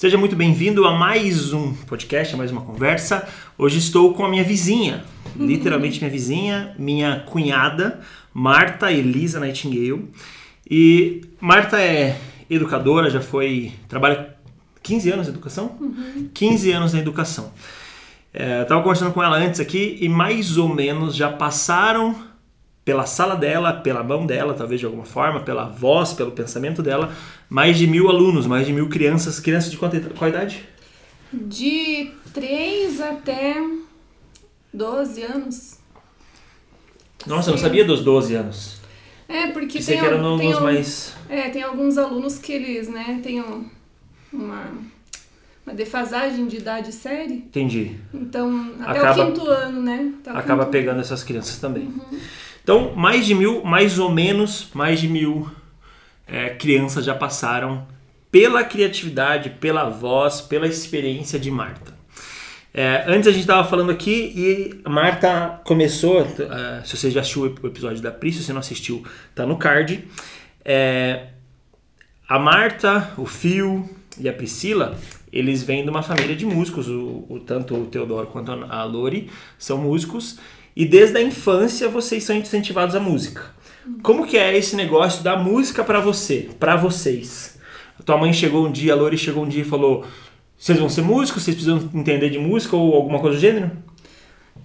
Seja muito bem-vindo a mais um podcast, a mais uma conversa. Hoje estou com a minha vizinha, literalmente minha vizinha, minha cunhada, Marta Elisa Nightingale. E Marta é educadora, já foi. trabalha 15 anos na educação? Uhum. 15 anos na educação. É, Estava conversando com ela antes aqui e mais ou menos já passaram pela sala dela, pela mão dela, talvez de alguma forma, pela voz, pelo pensamento dela, mais de mil alunos, mais de mil crianças. Crianças de qual idade? De 3 até 12 anos. Nossa, eu não sabia dos 12 anos. É, porque Pensei tem, que eram tem, mais. é, tem alguns alunos que eles, né, têm um- uma, uma defasagem de idade série. Entendi. Então, até Acaba- o quinto ano, né? Até Acaba quinto- pegando essas crianças também. Então, mais de mil, mais ou menos, mais de mil é, crianças já passaram pela criatividade, pela voz, pela experiência de Marta. É, antes a gente estava falando aqui e Marta começou. é, se você já assistiu o episódio da Pri, se você não assistiu, tá no card. É, a Marta, o Fio e a Priscila, eles vêm de uma família de músicos. O, o- tanto o Teodoro quanto a Lori são músicos. E desde a infância vocês são incentivados à música. Como que é esse negócio da música pra você, pra vocês? A tua mãe chegou um dia, a Lori chegou um dia e falou: "Vocês vão ser músicos? Vocês precisam entender de música ou alguma coisa do gênero?"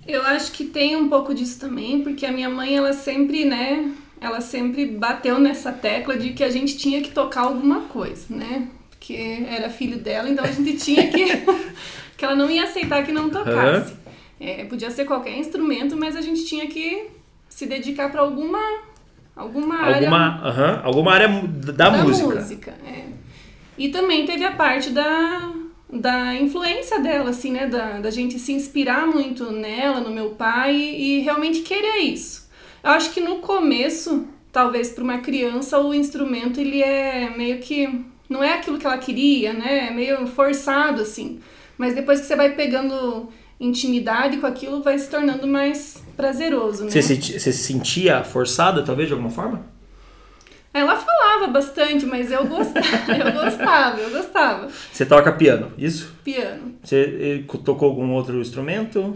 Eu acho que tem um pouco disso também, porque a minha mãe, ela sempre, né, ela sempre bateu nessa tecla de que a gente tinha que tocar alguma coisa, né? Porque era filho dela, então a gente tinha que. que ela não ia aceitar que não tocasse. É, podia ser qualquer instrumento, mas a gente tinha que se dedicar para alguma. alguma área Alguma, aham, alguma área mu- da, música. é. E também teve a parte da, da influência dela, assim, né? Da, da gente se inspirar muito nela, no meu pai e realmente querer isso. Eu acho que no começo, talvez para uma criança, o instrumento ele é meio que. Não é aquilo que ela queria, né? É meio forçado, assim. Mas depois que você vai pegando intimidade com aquilo, vai se tornando mais prazeroso, né? Você, se, você se sentia forçada, talvez, de alguma forma? Ela falava bastante, mas eu gostava, eu gostava, eu gostava. Você toca piano, isso? Piano. Você eh, tocou algum outro instrumento?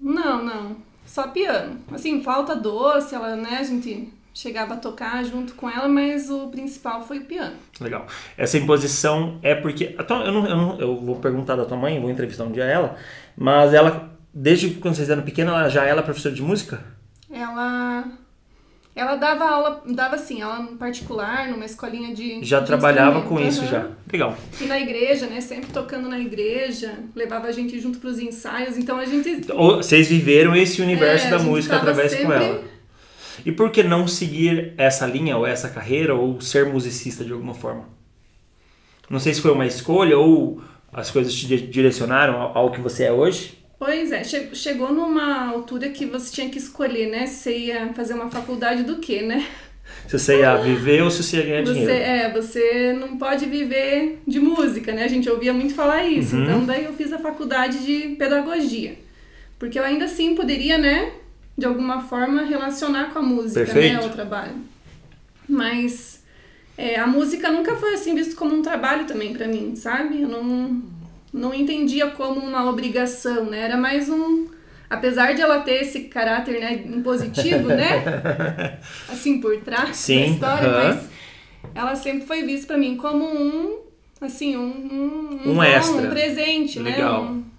Não, não. Só piano. Assim, flauta doce, ela, né, a gente chegava a tocar junto com ela, mas o principal foi o piano. Legal. Essa imposição é porque. tua- eu, não, eu, não- eu vou perguntar da tua mãe, vou entrevistar um dia ela, mas ela, desde quando vocês eram pequenos, ela já era professora de música? Ela ela dava aula, dava assim, aula particular, numa escolinha de Já de trabalhava com instrumento, isso já. Legal. E na igreja, né, sempre tocando na igreja, levava a gente junto pros ensaios, então a gente Vocês viveram esse universo É, da música através com sempre- ela. E por que não seguir essa linha ou essa carreira ou ser musicista de alguma forma? Não sei se foi uma escolha ou as coisas te di- direcionaram ao, que você é hoje. Pois é, che- chegou numa altura que você tinha que escolher, né? Se você ia fazer uma faculdade do quê, né? Se você ia viver ou se você ia ganhar Você, dinheiro. é, você não pode viver de música, né? A gente ouvia muito falar isso. Uhum. Então daí eu fiz a faculdade de pedagogia. Porque eu ainda assim poderia, né, de alguma forma relacionar com a música, Perfeito. né, o trabalho. Mas é, a música nunca foi assim visto como um trabalho também pra mim, sabe? Eu não não entendia como uma obrigação, né? Era mais um apesar de ela ter esse caráter, né, impositivo, né? assim por trás Sim, da história, aham. mas ela sempre foi vista pra mim como um, assim, um, um, Um dom, extra. um presente, Legal. né? Um-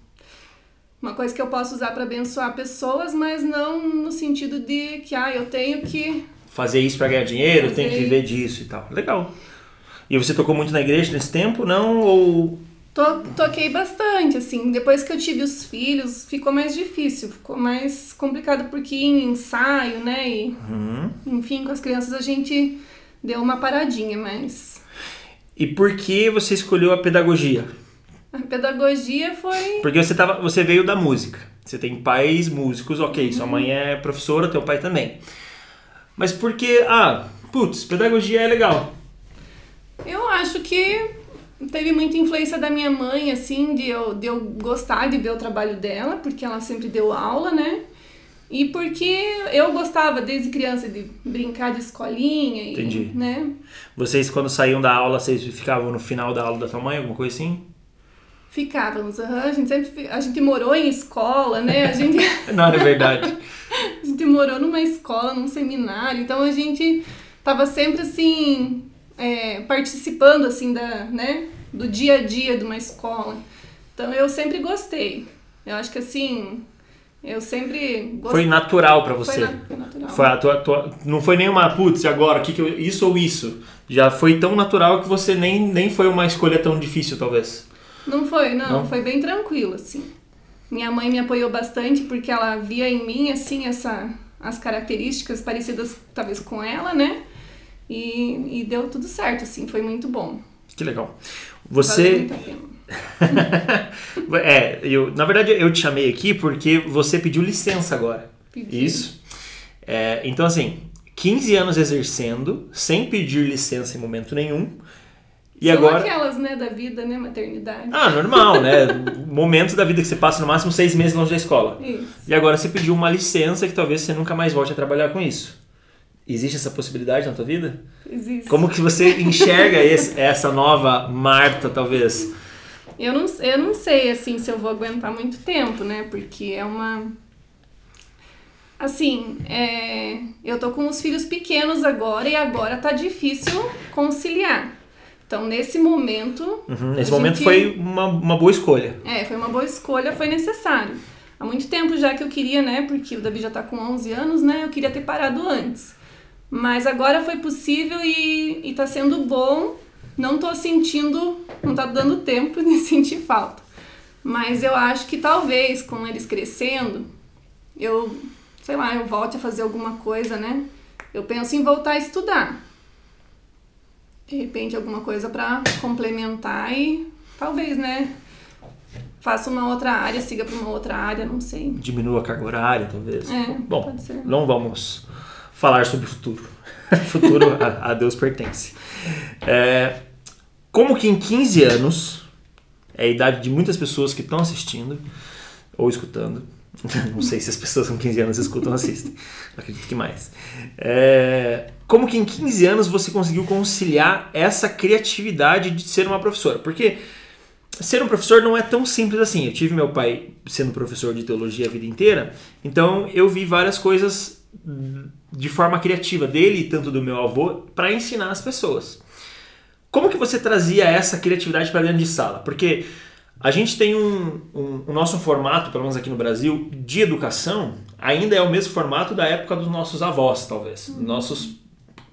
uma coisa que eu posso usar pra abençoar pessoas, mas não no sentido de que, ah, eu tenho que. Fazer isso pra ganhar dinheiro, tem que viver disso e tal. Legal. E você tocou muito na igreja nesse tempo, não? Ou To, toquei bastante, assim. Depois que eu tive os filhos, ficou mais difícil, ficou mais complicado porque em ensaio, né? E, Uhum. enfim, com as crianças a gente deu uma paradinha, mas E por que você escolheu a pedagogia? A pedagogia foi. Porque você, tava, você veio da música. Você tem pais músicos, ok. Sua mãe é professora, teu pai também. Mas por que. Ah, putz, pedagogia é legal. Eu acho que teve muita influência da minha mãe, assim, de eu, de eu gostar de ver o trabalho dela, porque ela sempre deu aula, né? E porque eu gostava desde criança de brincar de escolinha e, Entendi. né? Vocês, quando saíam da aula, vocês ficavam no final da aula da tua mãe, alguma coisa assim? Ficávamos, uhum. a gente sempre a gente morou em escola, né? A gente Não, é verdade. a gente morou numa escola, num seminário, então a gente tava sempre assim é, participando assim da, né, do dia a dia de uma escola. Então eu sempre gostei. Eu acho que assim, eu sempre gostei. Foi natural para você. Foi, na, foi natural. Foi a tua, tua, não foi nenhuma, putz, agora, que que eu, isso ou isso. Já foi tão natural que você nem, nem foi uma escolha tão difícil, talvez. Não foi, não, não, foi bem tranquilo, assim. Minha mãe me apoiou bastante porque ela via em mim, assim, essa, as características parecidas, talvez, com ela, né? E, e deu tudo certo, assim, foi muito bom. Que legal. Você. é, eu, na verdade eu te chamei aqui porque você pediu licença agora. Pedi. Isso. É, então, assim, 15 anos exercendo, sem pedir licença em momento nenhum. E São agora. aquelas, né, da vida, né, maternidade. Ah, normal, né? Momentos da vida que você passa no máximo seis meses longe da escola. Isso. E agora você pediu uma licença que talvez você nunca mais volte a trabalhar com isso. Existe essa possibilidade na tua vida? Existe. Como que você enxerga esse, essa nova Marta, talvez? Eu não, eu não sei, assim, se eu vou aguentar muito tempo, né? Porque é uma... Assim, é... eu tô com os filhos pequenos agora e agora tá difícil conciliar. Então, nesse momento... Uhum, nesse momento gente- foi uma, uma boa escolha. É, foi uma boa escolha, foi necessário. Há muito tempo já que eu queria, né? Porque o Davi já tá com 11 anos, né? Eu queria ter parado antes. Mas agora foi possível e, e tá sendo bom. Não tô sentindo, não tá dando tempo de sentir falta. Mas eu acho que talvez com eles crescendo, eu, sei lá, eu volte a fazer alguma coisa, né? Eu penso em voltar a estudar. De repente alguma coisa para complementar e talvez, né? Faça uma outra área, siga para uma outra área, não sei. Diminua a carga horária, talvez. É, Bom, pode ser. não vamos falar sobre o futuro. futuro a, a Deus pertence. É, como que em 15 anos, é a idade de muitas pessoas que estão assistindo ou escutando, não sei se as pessoas com 15 anos escutam ou assistem, acredito que mais. É, como que em 15 anos você conseguiu conciliar essa criatividade de ser uma professora? Porque ser um professor não é tão simples assim. Eu tive meu pai sendo professor de teologia a vida inteira, então eu vi várias coisas de forma criativa dele e tanto do meu avô para ensinar as pessoas. Como que você trazia essa criatividade para dentro de sala? Porque a gente tem um, um, o nosso formato, pelo menos aqui no Brasil, de educação, ainda é o mesmo formato da época dos nossos avós, talvez. Nossos,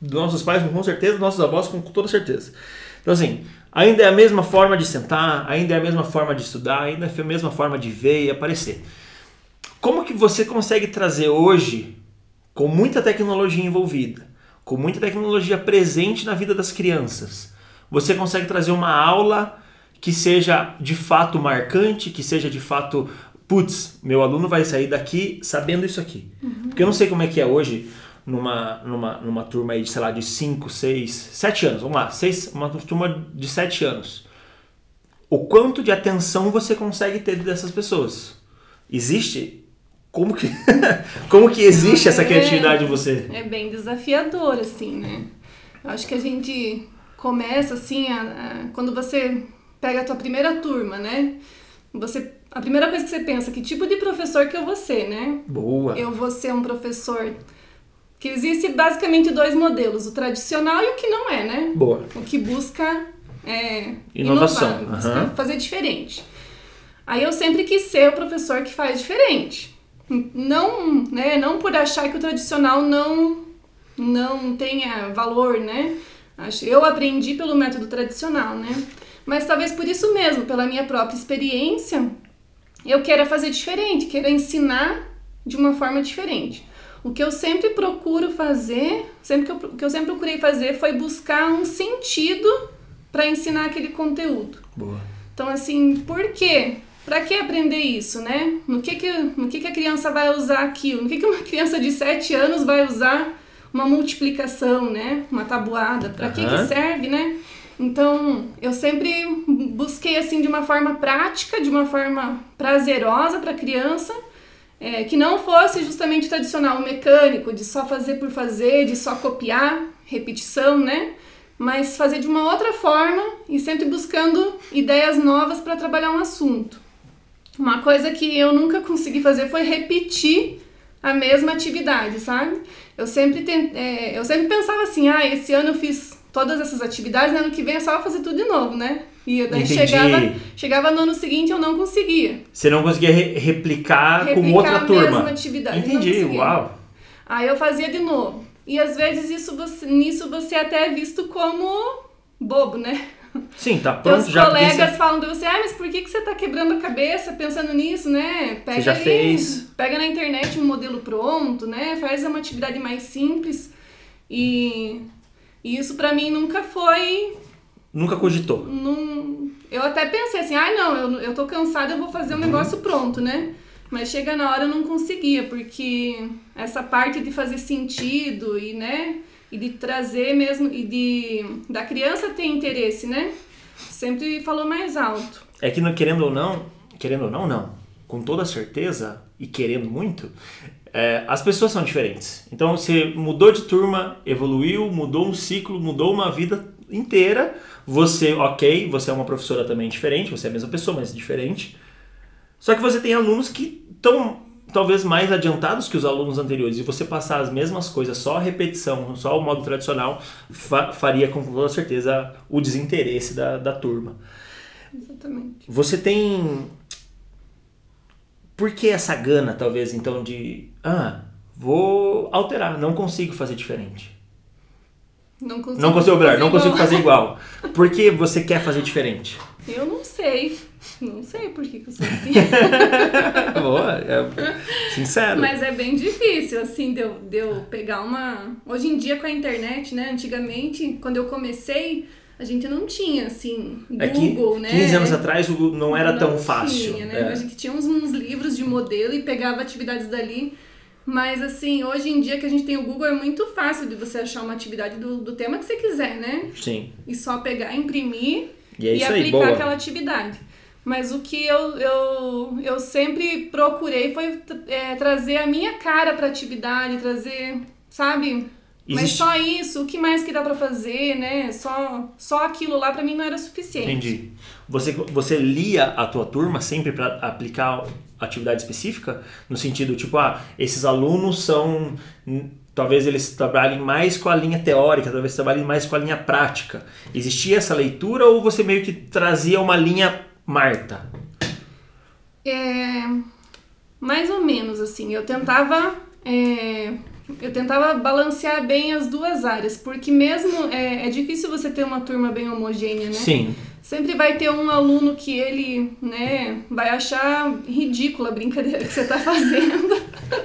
dos nossos pais, com certeza, dos nossos avós, com toda certeza. Então, assim, ainda é a mesma forma de sentar, ainda é a mesma forma de estudar, ainda é a mesma forma de ver e aparecer. Como que você consegue trazer hoje, com muita tecnologia envolvida, com muita tecnologia presente na vida das crianças, você consegue trazer uma aula que seja de fato marcante, que seja de fato, putz, meu aluno vai sair daqui sabendo isso aqui. Porque eu não sei como é que é hoje numa, numa, numa turma aí, de, sei lá, de 5, 6, 7 anos, vamos lá, seis, uma turma de 7 anos. O quanto de atenção você consegue ter dessas pessoas? Existe? Como que, como que existe essa É. criatividade em você? É bem desafiador, assim, né? Eu acho que a gente começa, assim, a, a- quando você pega a tua primeira turma, né? Você, a primeira coisa que você pensa, que tipo de professor que eu vou ser, né? Boa. Eu vou ser um professor que existe basicamente dois modelos, o tradicional e o que não é, né? Boa. O que busca é, Inovação, inovar, busca fazer diferente. Aí eu sempre quis ser o professor que faz diferente. Não, né, não por achar que o tradicional não não tenha valor, né? Eu aprendi pelo método tradicional, né? Mas talvez por isso mesmo, pela minha própria experiência, eu queira fazer diferente, queira ensinar de uma forma diferente. O que eu sempre procuro fazer, sempre que eu, o que eu sempre procurei fazer foi buscar um sentido para ensinar aquele conteúdo. Boa. Então, assim, por quê? Para que aprender isso, né? No que que, no que que a criança vai usar aquilo? No que que uma criança de 7 anos vai usar uma multiplicação, né? Uma tabuada? Para que que Aham. serve, né? Então, eu sempre busquei, assim, de uma forma prática, de uma forma prazerosa para a criança, é, que não fosse justamente tradicional o mecânico, de só fazer por fazer, de só copiar, repetição, né? mas fazer de uma outra forma e sempre buscando ideias novas para trabalhar um assunto. Uma coisa que eu nunca consegui fazer foi repetir a mesma atividade, sabe? Eu sempre, tent, é, eu sempre pensava assim, ah, esse ano eu fiz todas essas atividades, ano que vem é só fazer tudo de novo, né? E daí chegava, chegava no ano seguinte eu não conseguia. Você não conseguia re replicar, replicar com outra a turma? mesma atividade. Entendi, uau. Aí eu fazia de novo. E às vezes isso você, nisso você até é visto como bobo, né? Sim, tá pronto. Os já colegas pensa... falam de você, ah, mas por que, que você tá quebrando a cabeça pensando nisso, né? Pega você já ali, fez. Pega na internet um modelo pronto, né? Faz uma atividade mais simples. E, e isso para mim nunca foi. Nunca cogitou? Num, eu até pensei assim, ah, não, eu, eu tô cansada, eu vou fazer um uhum. negócio pronto, né? Mas chega na hora eu não conseguia, porque essa parte de fazer sentido e, né? E de trazer mesmo, e de da criança ter interesse, né? Sempre falou mais alto. É que querendo ou não, querendo ou não, não. Com toda certeza e querendo muito, é, as pessoas são diferentes. Então você mudou de turma, evoluiu, mudou um ciclo, mudou uma vida inteira. Você, ok, você é uma professora também diferente, você é a mesma pessoa, mas diferente. Só que você tem alunos que estão talvez mais adiantados que os alunos anteriores e você passar as mesmas coisas, só a repetição, só o modo tradicional, fa faria com toda certeza o desinteresse da, da turma. Exatamente. Você tem. Por que essa gana, talvez, então, de. Ah, vou alterar, não consigo fazer diferente. Não consigo, não consigo melhor, não consigo fazer igual. Por que você quer fazer diferente? Eu não sei. Não sei por que, que eu sou assim. Boa, é sincero. Mas é bem difícil, assim, de eu, de eu pegar uma. Hoje em dia com a internet, né? Antigamente, quando eu comecei, a gente não tinha, assim, Google, é né? 15 anos atrás não era não tão fácil. Tinha, né? É. A gente tinha uns, uns livros de modelo e pegava atividades dali. Mas, assim, hoje em dia que a gente tem o Google, é muito fácil de você achar uma atividade do, do tema que você quiser, né? Sim. E só pegar, imprimir e, é e aplicar aí, aquela atividade. Mas o que eu, eu, eu sempre procurei foi é, trazer a minha cara para a atividade, trazer, sabe? Existe... Mas só isso, o que mais que dá para fazer, né? Só, só aquilo lá para mim não era suficiente. Entendi. Você, você lia a tua turma sempre para aplicar atividade específica? No sentido, tipo, ah, esses alunos são talvez eles trabalhem mais com a linha teórica, talvez trabalhem mais com a linha prática. Existia essa leitura ou você meio que trazia uma linha Marta? É, mais ou menos assim. Eu tentava é, eu tentava balancear bem as duas áreas, porque mesmo é, é difícil você ter uma turma bem homogênea, né? Sim. Sempre vai ter um aluno que ele, né, vai achar ridícula a brincadeira que você tá fazendo.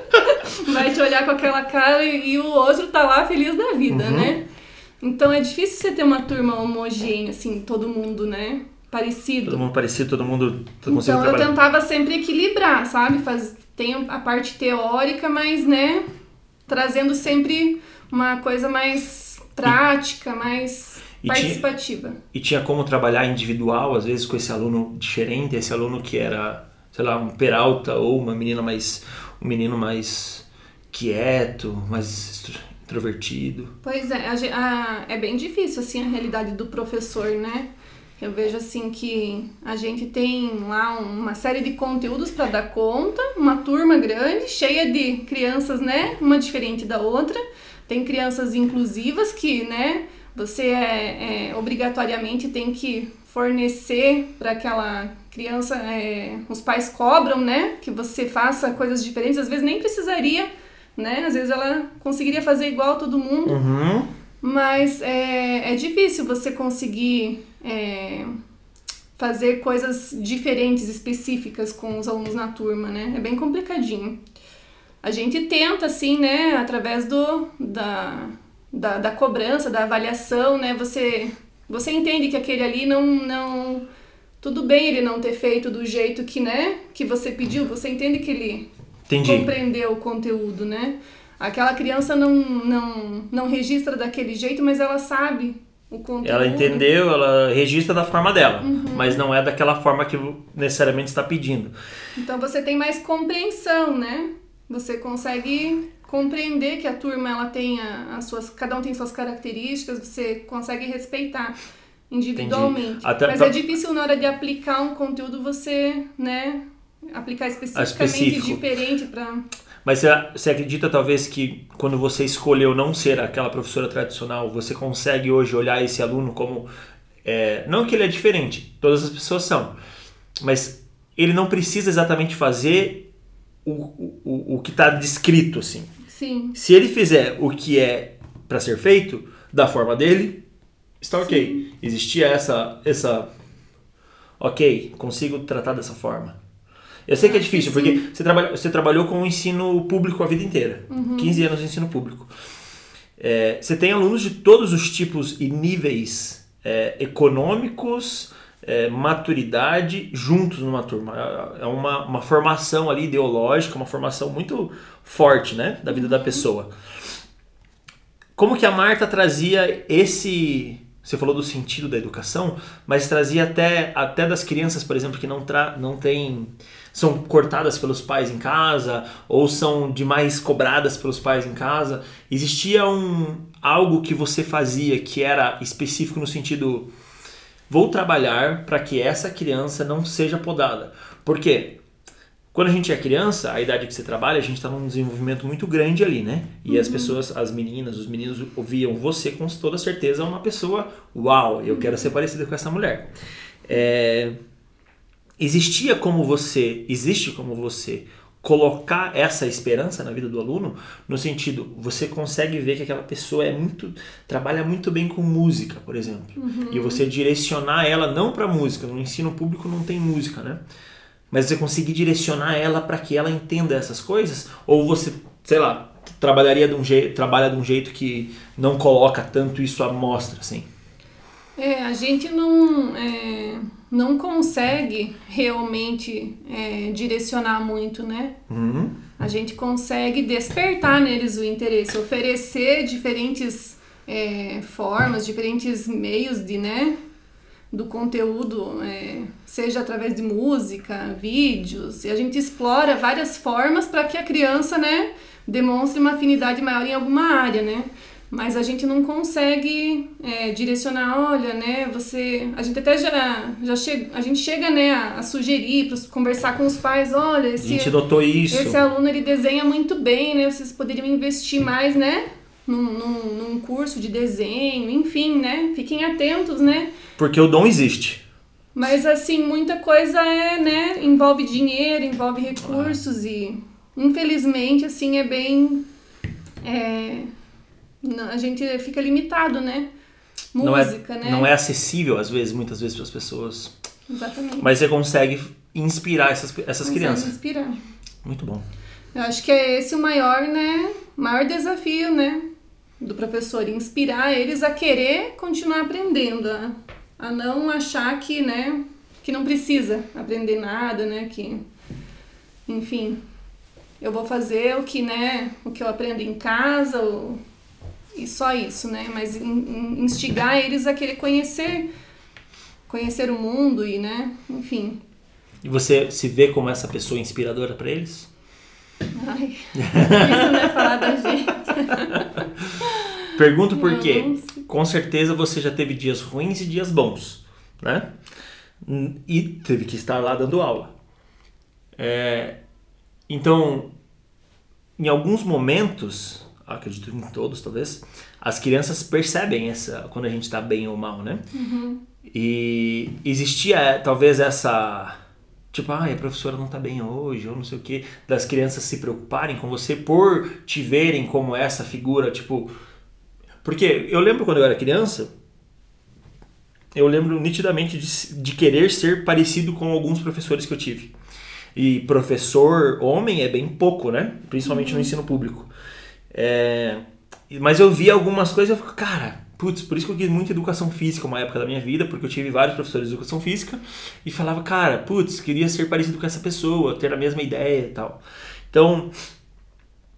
vai te olhar com aquela cara e, o outro tá lá feliz da vida, uhum. né? Então é difícil você ter uma turma homogênea, assim, todo mundo, né? parecido. Todo mundo parecido, todo mundo todo Então eu tentava sempre equilibrar, sabe? Faz, tem a parte teórica, mas, né, trazendo sempre uma coisa mais prática, mais e participativa. Tinha, e tinha como trabalhar individual, às vezes, com esse aluno diferente, esse aluno que era, sei lá, um peralta ou uma menina mais. um menino mais quieto, mais introvertido. Pois é, a, a, é bem difícil, assim, a realidade do professor, né? Eu vejo assim que a gente tem lá uma série de conteúdos para dar conta, uma turma grande, cheia de crianças, né? Uma diferente da outra. Tem crianças inclusivas que, né? Você é, é obrigatoriamente tem que fornecer para aquela criança, é, os pais cobram, né? Que você faça coisas diferentes. Às vezes nem precisaria, né? Às vezes ela conseguiria fazer igual todo mundo. Uhum. Mas é, é difícil você conseguir é, fazer coisas diferentes, específicas com os alunos na turma, né? É bem complicadinho. A gente tenta, assim, né, através do, da, da, da cobrança, da avaliação, né? Você, você entende que aquele ali não, não... Tudo bem ele não ter feito do jeito que, né, que você pediu, você entende que ele Entendi. compreendeu o conteúdo, né? Aquela criança não, não, não registra daquele jeito, mas ela sabe o conteúdo. Ela entendeu, ela registra da forma dela, uhum. mas não é daquela forma que necessariamente está pedindo. Então você tem mais compreensão, né? Você consegue compreender que a turma ela tem as suas, cada um tem suas características, você consegue respeitar individualmente. Mas pra... é difícil na hora de aplicar um conteúdo você, né, aplicar especificamente diferente para mas você acredita talvez que quando você escolheu não ser aquela professora tradicional, você consegue hoje olhar esse aluno como. É, não que ele é diferente, todas as pessoas são, mas ele não precisa exatamente fazer o, o, o que está descrito assim. Sim. Se ele fizer o que é para ser feito, da forma dele, está ok. Sim. Existia essa, essa. Ok, consigo tratar dessa forma. Eu sei que é difícil, porque você, trabalha, você trabalhou com o ensino público a vida inteira. Uhum. 15 anos de ensino público. É, você tem alunos de todos os tipos e níveis é, econômicos, é, maturidade, juntos numa turma. É, é uma, uma formação ali ideológica, uma formação muito forte né, da vida da pessoa. Como que a Marta trazia esse você falou do sentido da educação, mas trazia até, até das crianças, por exemplo, que não, tra não têm são cortadas pelos pais em casa ou são demais cobradas pelos pais em casa. Existia um algo que você fazia que era específico no sentido vou trabalhar para que essa criança não seja podada. Por quê? Quando a gente é criança, a idade que você trabalha, a gente está num desenvolvimento muito grande ali, né? E uhum. as pessoas, as meninas, os meninos ouviam você com toda certeza uma pessoa, uau, eu quero ser parecida com essa mulher. É, existia como você, existe como você colocar essa esperança na vida do aluno no sentido você consegue ver que aquela pessoa é muito trabalha muito bem com música por exemplo. Uhum. e você direcionar ela não para música no ensino público não tem música né? Mas você conseguir direcionar ela para que ela entenda essas coisas ou você sei lá trabalharia de um jeito trabalha de um jeito que não coloca tanto isso à mostra assim? É a gente não é não consegue realmente é, direcionar muito, né? Uhum. A gente consegue despertar neles o interesse, oferecer diferentes é, formas, diferentes meios de, né? Do conteúdo, é, seja através de música, vídeos, e a gente explora várias formas para que a criança, né, demonstre uma afinidade maior em alguma área, né? Mas a gente não consegue é, direcionar, olha, né, você, a gente até já, já chega, a gente chega, né, a, a sugerir, para conversar com os pais, olha, esse, a gente notou isso. esse aluno ele desenha muito bem, né, vocês poderiam investir mais, né, num, num, num curso de desenho, enfim, né, fiquem atentos, né. Porque o dom existe. Mas assim, muita coisa é, né, envolve dinheiro, envolve recursos ah. e infelizmente assim é bem é, a gente fica limitado, né? Música, não é, né? Não é acessível, às vezes, muitas vezes, para as pessoas. Exatamente. Mas você consegue inspirar essas, essas consegue crianças. inspirar. Muito bom. Eu acho que é esse o maior, né? Maior desafio, né? Do professor, inspirar eles a querer continuar aprendendo, a, a não achar que, né? Que não precisa aprender nada, né? Que, enfim, eu vou fazer o que, né? O que eu aprendo em casa, ou e só isso, né? Mas instigar eles a querer conhecer, conhecer o mundo e, né? Enfim. E você se vê como essa pessoa inspiradora para eles? Ai, isso não é falar da gente. Pergunto por quê. Com certeza você já teve dias ruins e dias bons, né? E teve que estar lá dando aula. É, então, em alguns momentos, acredito em todos talvez, as crianças percebem essa quando a gente está bem ou mal, né? Uhum. E existia talvez essa tipo, ah, a professora não está bem hoje, ou não sei o que, das crianças se preocuparem com você por te verem como essa figura, tipo, porque eu lembro quando eu era criança, eu lembro nitidamente de, de querer ser parecido com alguns professores que eu tive. E professor homem é bem pouco, né? Principalmente uhum. no ensino público. É, mas eu vi algumas coisas e eu fico, cara, putz, por isso que eu quis muito educação física uma época da minha vida, porque eu tive vários professores de educação física e falava, cara, putz, queria ser parecido com essa pessoa, ter a mesma ideia e tal. Então,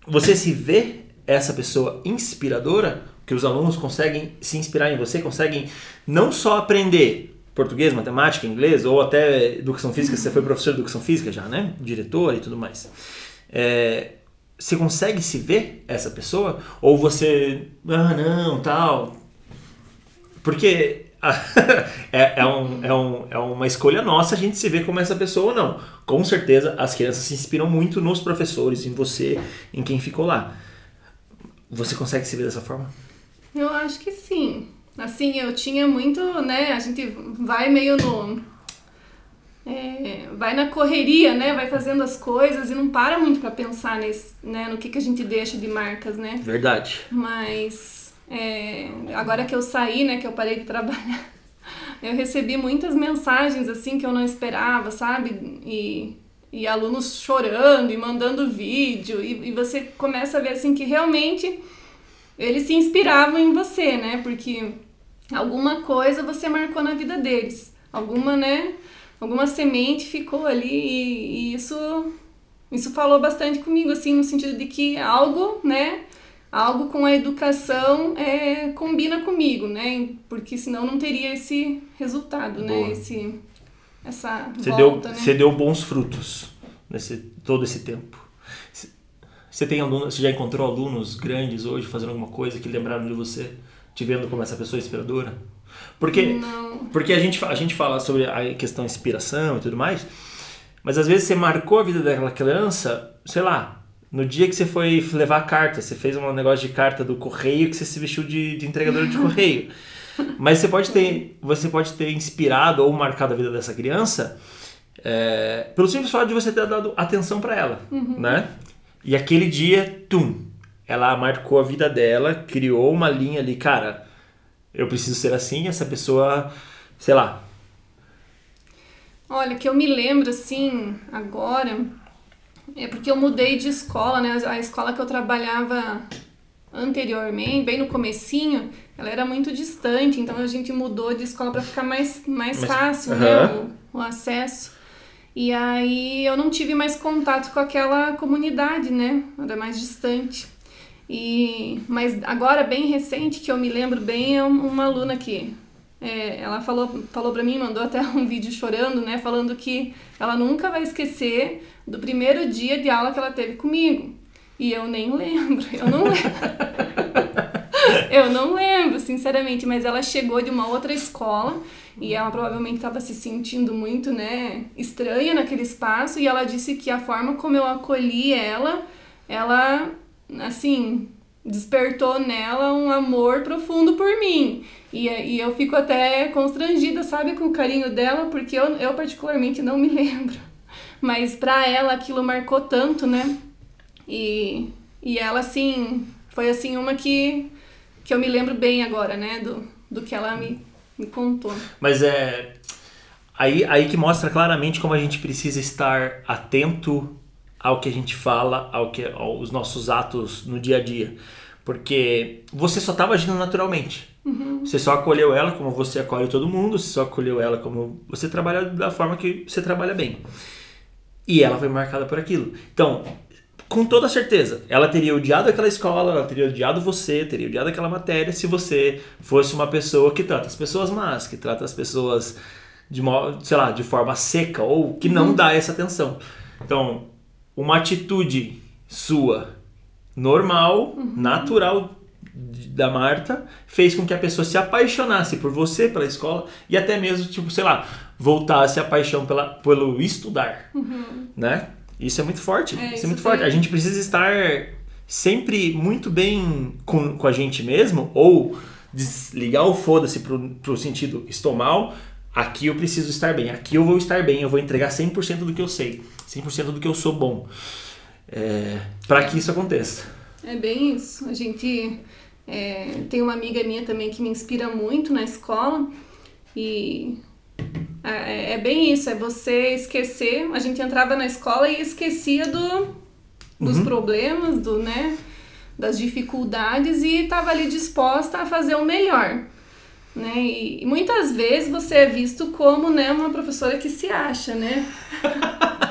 você se vê essa pessoa inspiradora, que os alunos conseguem se inspirar em você, conseguem não só aprender português, matemática, inglês, ou até educação física, você foi professor de educação física já, né? Diretor e tudo mais. É, você consegue se ver essa pessoa? Ou você, ah, não, tal. Porque é, é, um, é, um, é uma escolha nossa a gente se ver como essa pessoa ou não. Com certeza as crianças se inspiram muito nos professores, em você, em quem ficou lá. Você consegue se ver dessa forma? Eu acho que sim. Assim, eu tinha muito, né? A gente vai meio no. É, vai na correria, né? Vai fazendo as coisas e não para muito para pensar nesse, né? no que, que a gente deixa de marcas, né? Verdade. Mas é, agora que eu saí, né? Que eu parei de trabalhar, eu recebi muitas mensagens assim que eu não esperava, sabe? E, e alunos chorando e mandando vídeo e, e você começa a ver assim que realmente eles se inspiravam em você, né? Porque alguma coisa você marcou na vida deles. Alguma, né? Alguma semente ficou ali e, e isso isso falou bastante comigo, assim, no sentido de que algo, né? Algo com a educação é, combina comigo, né? Porque senão não teria esse resultado, né? Boa. né? Esse, essa você volta, deu, né? Você deu bons frutos nesse todo esse tempo. Você tem alunos, você já encontrou alunos grandes hoje fazendo alguma coisa que lembraram de você, te vendo como essa pessoa inspiradora? Porque, Não. porque a, gente, a gente fala sobre a questão inspiração e tudo mais, mas às vezes você marcou a vida daquela criança, sei lá, no dia que você foi levar a carta, você fez um negócio de carta do correio que você se vestiu de, de entregador de correio. Mas você pode ter, você pode ter inspirado ou marcado a vida dessa criança é, pelo simples fato de você ter dado atenção para ela, uhum. né? E aquele dia, tum, ela marcou a vida dela, criou uma linha ali, cara, eu preciso ser assim, essa pessoa, sei lá. Olha, que eu me lembro assim, agora, é porque eu mudei de escola, né? A escola que eu trabalhava anteriormente, bem no comecinho, ela era muito distante, então a gente mudou de escola para ficar mais, mais Mas, fácil, uh -huh. né? O, o acesso. E aí eu não tive mais contato com aquela comunidade, né? Era mais distante. E, mas agora, bem recente, que eu me lembro bem, é uma aluna que é, ela falou, falou pra mim, mandou até um vídeo chorando, né? Falando que ela nunca vai esquecer do primeiro dia de aula que ela teve comigo. E eu nem lembro, eu não lembro. eu não lembro, sinceramente, mas ela chegou de uma outra escola e ela provavelmente estava se sentindo muito, né, estranha naquele espaço e ela disse que a forma como eu acolhi ela, ela assim, despertou nela um amor profundo por mim. E, e eu fico até constrangida, sabe, com o carinho dela, porque eu, eu particularmente não me lembro. Mas para ela aquilo marcou tanto, né? E, e ela, assim, foi assim uma que, que eu me lembro bem agora, né? Do, do que ela me, me contou. Mas é. Aí, aí que mostra claramente como a gente precisa estar atento ao que a gente fala, ao que aos nossos atos no dia a dia. Porque você só estava agindo naturalmente. Uhum. Você só acolheu ela como você acolhe todo mundo, você só acolheu ela como você trabalha da forma que você trabalha bem. E ela foi marcada por aquilo. Então, com toda certeza, ela teria odiado aquela escola, ela teria odiado você, teria odiado aquela matéria se você fosse uma pessoa que trata as pessoas más, que trata as pessoas de, sei lá, de forma seca ou que não uhum. dá essa atenção. Então, uma atitude sua normal, uhum. natural da Marta fez com que a pessoa se apaixonasse por você, pela escola e até mesmo, tipo, sei lá, voltasse a paixão pela, pelo estudar, uhum. né? Isso é muito forte. É, isso, isso é muito forte. A gente precisa estar sempre muito bem com, com a gente mesmo, ou desligar o foda-se pro, pro sentido estou mal, aqui eu preciso estar bem, aqui eu vou estar bem, eu vou entregar 100% do que eu sei, 100% do que eu sou bom, é, para que isso aconteça. É bem isso. A gente é, tem uma amiga minha também que me inspira muito na escola e é, é, bem isso, é você esquecer. A gente entrava na escola e esquecia do, dos uhum. problemas, do, né, das dificuldades e estava ali disposta a fazer o melhor. Né? E, e, muitas vezes você é visto como né, uma professora que se acha, né?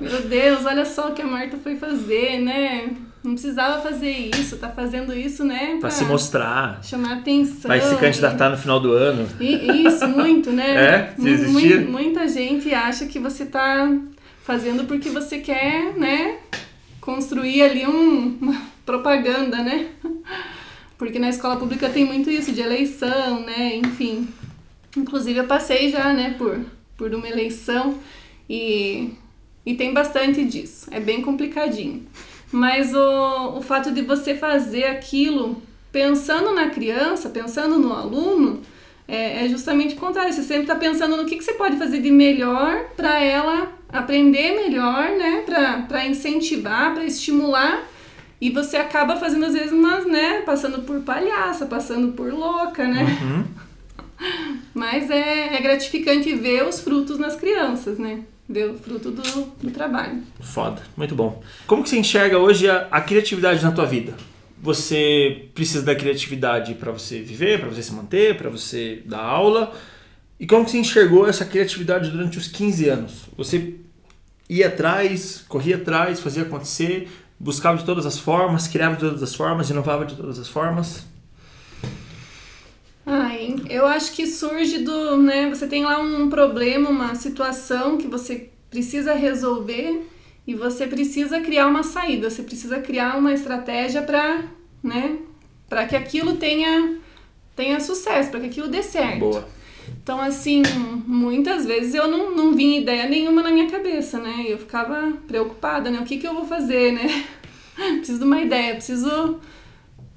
Meu Deus, olha só o que a Marta foi fazer, né? Não precisava fazer isso, tá fazendo isso, né? Pra, pra se mostrar. Chamar atenção. Vai se candidatar no final do ano. E, isso, muito, né? É? Se existir. Muita gente acha que você tá fazendo porque você quer, né? construir ali um, uma propaganda, né? Porque na escola pública tem muito isso de eleição, né? Enfim. Inclusive eu passei já, né, por, por uma eleição e, e tem bastante disso. É bem complicadinho. Mas o, o fato de você fazer aquilo pensando na criança, pensando no aluno, é, é justamente o contrário. Você sempre está pensando no que, que você pode fazer de melhor para ela aprender melhor, né? Para incentivar, para estimular. E você acaba fazendo às vezes umas, né? Passando por palhaça, passando por louca, né? Uhum. Mas é, é gratificante ver os frutos nas crianças, né? O fruto do, do trabalho. Foda, muito bom. Como que você enxerga hoje a, a criatividade na tua vida? Você precisa da criatividade para você viver, para você se manter, para você dar aula. E como que você enxergou essa criatividade durante os 15 anos? Você ia atrás, corria atrás, fazia acontecer, buscava de todas as formas, criava de todas as formas, inovava de todas as formas? Ai, eu acho que surge do, né, você tem lá um problema, uma situação que você precisa resolver e você precisa criar uma saída, você precisa criar uma estratégia para, né, para que aquilo tenha tenha sucesso, para que aquilo dê certo. Boa. Então, assim, muitas vezes eu não, não vinha ideia nenhuma na minha cabeça, né? Eu ficava preocupada, né? O que, que eu vou fazer, né? preciso de uma ideia, preciso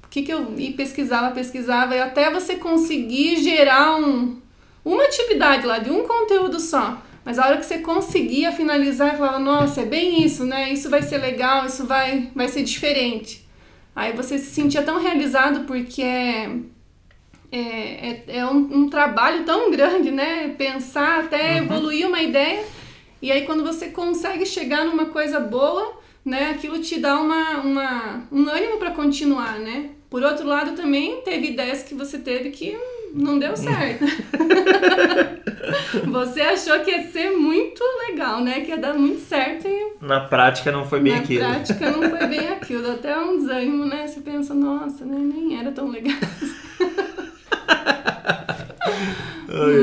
que, que eu e pesquisava, pesquisava, e até você conseguir gerar um, uma atividade lá de um conteúdo só. Mas a hora que você conseguia finalizar, falava, nossa, é bem isso, né? Isso vai ser legal, isso vai, vai ser diferente. Aí você se sentia tão realizado porque é, é, é, é um, um, trabalho tão grande, né? Pensar até uhum. evoluir uma ideia. E aí quando você consegue chegar numa coisa boa, né? Aquilo te dá uma, uma, um ânimo para continuar, né? Por outro lado, também teve ideias que você teve que não deu certo. você achou que ia ser muito legal, né? Que ia dar muito certo e. Na prática não foi bem Na aquilo. Na prática não foi bem aquilo. Dá até um desânimo, né? Você pensa, nossa, né? nem era tão legal.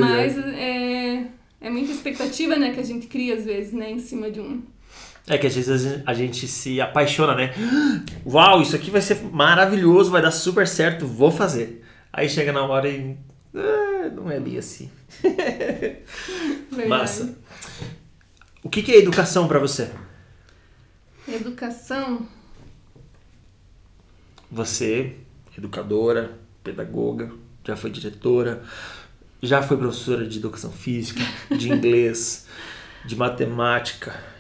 Mas é, é muita expectativa, né? Que a gente cria às vezes, né? Em cima de um é que às vezes a gente se apaixona, né? Uau, isso aqui vai ser maravilhoso, vai dar super certo, vou fazer. Aí chega na hora e. Ah, não é bem assim. Massa. O que, que é educação para você? Educação. Você, educadora, pedagoga, já foi diretora, já foi professora de educação física, de inglês, de matemática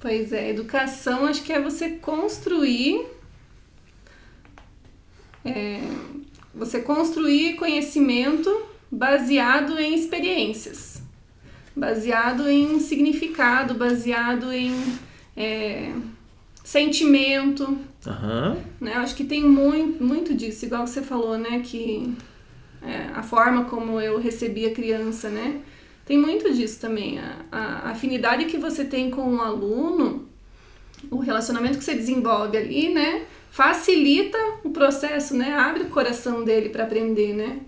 Pois é, educação acho que é você construir. É, você construir conhecimento baseado em experiências, baseado em significado, baseado em é, sentimento. Uhum. Né? Acho que tem muito, muito disso, igual você falou, né? Que é, a forma como eu recebi a criança, né? Tem muito disso também. A, a, afinidade que você tem com o aluno, o relacionamento que você desenvolve ali, né? Facilita o processo, né? Abre o coração dele para aprender, né?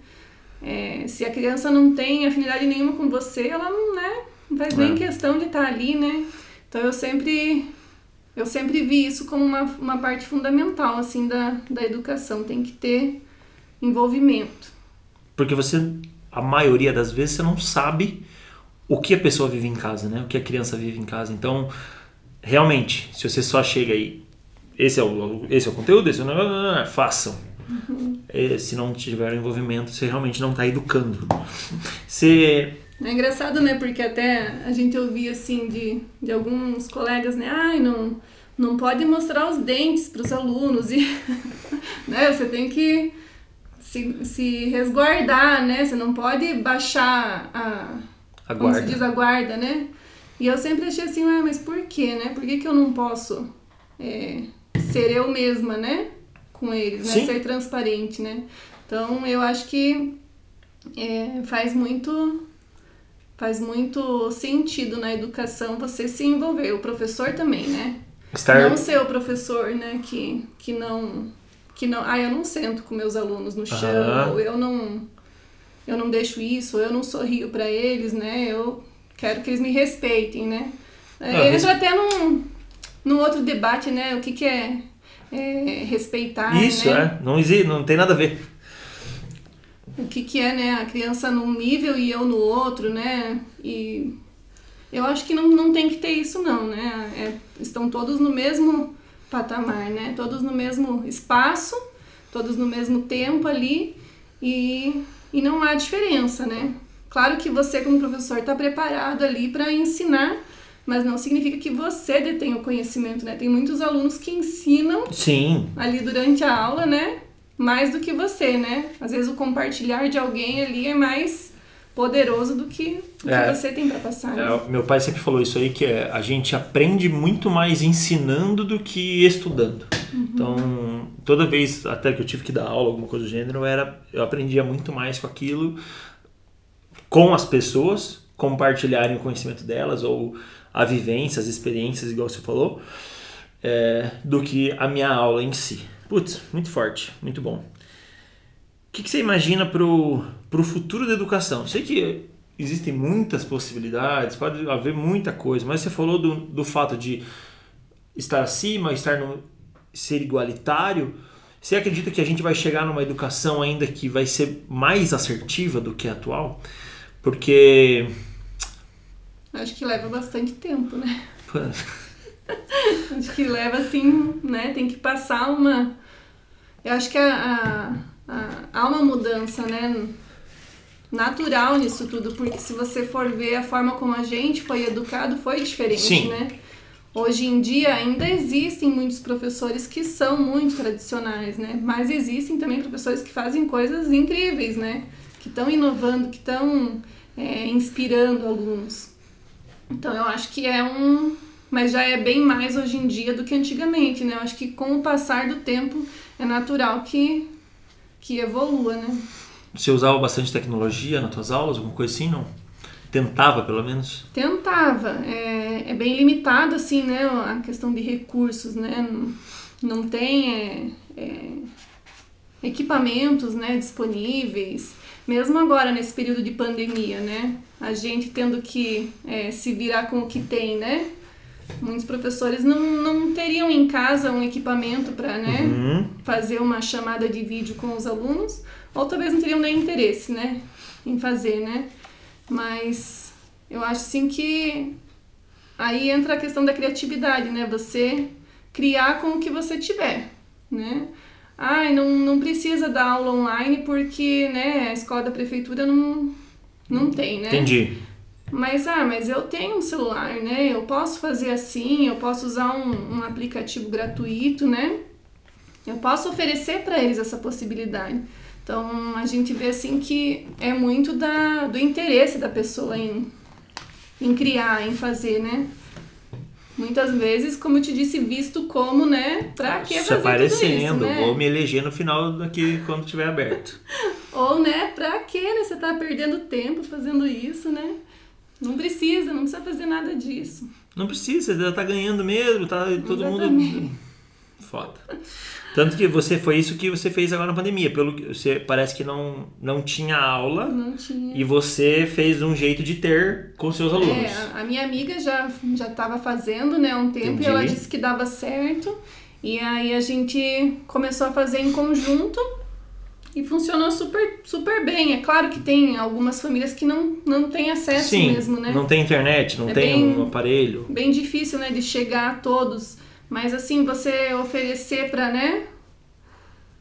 É, se a criança não tem afinidade nenhuma com você, ela não, né? Não faz nem é. questão de estar tá ali, né? Então eu sempre eu sempre vi isso como uma, uma parte fundamental assim da, da educação, tem que ter envolvimento. Porque você a maioria das vezes você não sabe o que a pessoa vive em casa, né? O que a criança vive em casa. Então, realmente, se você só chega aí, esse é o, esse é o conteúdo, esse é o... façam. Uhum. É, se não tiver envolvimento, você realmente não está educando. Você... É engraçado, né? Porque até a gente ouvia assim de, de alguns colegas, né? Ai, não, não pode mostrar os dentes para os alunos. E, né? Você tem que se, se resguardar, né? Você não pode baixar a, a guarda. como se diz, a guarda, né? E eu sempre achei assim, ah, mas por quê, né? Por que, que eu não posso é, ser eu mesma, né? Com eles, né? Ser transparente, né? Então, eu acho que é, faz muito faz muito sentido na educação você se envolver. O professor também, né? Estar... Não ser o professor, né, que, que não que não, ah, eu não sento com meus alunos no chão, eu não eu não deixo isso, eu não sorrio para eles, né? Eu quero que eles me respeitem, né? Ah, Entra até num no outro debate, né? O que, que é, é respeitar, Isso, né? é. Não, existe, não tem nada a ver. O que, que é, né? A criança num nível e eu no outro, né? E eu acho que não, não tem que ter isso, não, né? É, estão todos no mesmo patamar, né? Todos no mesmo espaço, todos no mesmo tempo ali e, e não há diferença, né? Claro que você, como professor, está preparado ali para ensinar, mas não significa que você detém o conhecimento, né? Tem muitos alunos que ensinam Sim. ali durante a aula, né? Mais do que você, né? Às vezes o compartilhar de alguém ali é mais poderoso do que o que É. você tem para passar. né? É, meu pai sempre falou isso aí, que é, a gente aprende muito mais ensinando do que estudando. Então, toda vez até que eu tive que dar aula, alguma coisa do gênero, era, eu aprendia muito mais com aquilo, com as pessoas, compartilharem o conhecimento delas, ou a vivência, as experiências, igual você falou, é, do que a minha aula em si. Putz, muito forte, muito bom. O que, que você imagina pro, pro futuro da educação? Sei que existem muitas possibilidades, pode haver muita coisa, mas você falou do, do fato de estar acima, estar no, ser igualitário. Você acredita que a gente vai chegar numa educação ainda que vai ser mais assertiva do que a atual? Porque. Acho que leva bastante tempo, né? Acho que leva assim, né? Tem que passar uma. Eu acho que a, a, a- há uma mudança, né? Natural nisso tudo, porque se você for ver a forma como a gente foi educado, foi diferente, Sim. né? Hoje em dia ainda existem muitos professores que são muito tradicionais, né? Mas existem também professores que fazem coisas incríveis, né? Que estão inovando, que estão é, inspirando alunos. Então eu acho que é um. Mas já é bem mais hoje em dia do que antigamente, né? Eu acho que com o passar do tempo é natural que, que evolua, né? Você usava bastante tecnologia nas tuas aulas, alguma coisa assim, não? Tentava, pelo menos? Tentava. É, é bem limitado, assim, né? A questão de recursos, né? Não, não tem é, é, equipamentos né, disponíveis. Mesmo agora, nesse período de pandemia, né? A gente tendo que é, se virar com o que tem, né? Muitos professores não, não teriam em casa um equipamento para né, Uhum. fazer uma chamada de vídeo com os alunos, ou talvez não teriam nem interesse, né, em fazer, né? Mas eu acho sim que aí entra a questão da criatividade, né? Você criar com o que você tiver, né? Ai, não, não precisa dar aula online porque, né, a escola da prefeitura não, não tem, né? Entendi. Mas, ah, mas eu tenho um celular, né? Eu posso fazer assim, eu posso usar um, um aplicativo gratuito, né? Eu posso oferecer para eles essa possibilidade. Então, a gente vê assim que é muito da, do interesse da pessoa em, em criar, em fazer, né? Muitas vezes, como eu te disse, visto como, né? Pra que Se fazer tudo aparecendo, isso, né? vou me eleger no final daqui quando tiver aberto. Ou, né, pra que, né? Você tá perdendo tempo fazendo isso, né? Não precisa, não precisa fazer nada disso. Não precisa, já tá ganhando mesmo, tá todo Exatamente. mundo. Foda. Tanto que você foi isso que você fez agora na pandemia. Pelo que você parece que não, não tinha aula Não tinha. e você fez um jeito de ter com seus alunos. É, a- minha amiga já já estava fazendo, né, um tempo Entendi. e ela disse que dava certo. E aí a gente começou a fazer em conjunto e funcionou super super bem. É claro que tem algumas famílias que não não têm acesso Sim, mesmo, né? não tem internet, não É tem bem- um aparelho. Bem difícil, né, de chegar a todos. Mas assim, você oferecer para, né,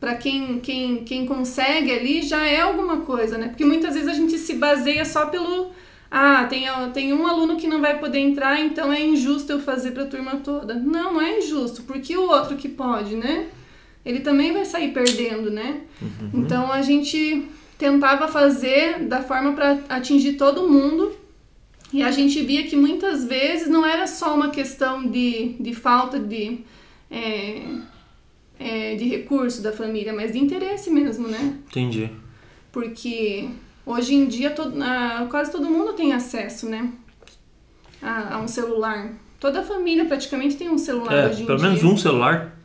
para quem, quem, quem consegue ali já é alguma coisa, né? Porque muitas vezes a gente se baseia só pelo ah, tem, tem um aluno que não vai poder entrar, então é injusto eu fazer para a turma toda. Não, não é injusto, porque o outro que pode, né? Ele também vai sair perdendo, né? Então a gente tentava fazer da forma para atingir todo mundo e a gente via que muitas vezes não era só uma questão de, de falta de, é, é, de recurso da família, mas de interesse mesmo, né? Entendi. Porque hoje em dia todo, ah, quase todo mundo tem acesso, né? A, a um celular. Toda família praticamente tem um celular É, hoje em pelo dia. menos um celular.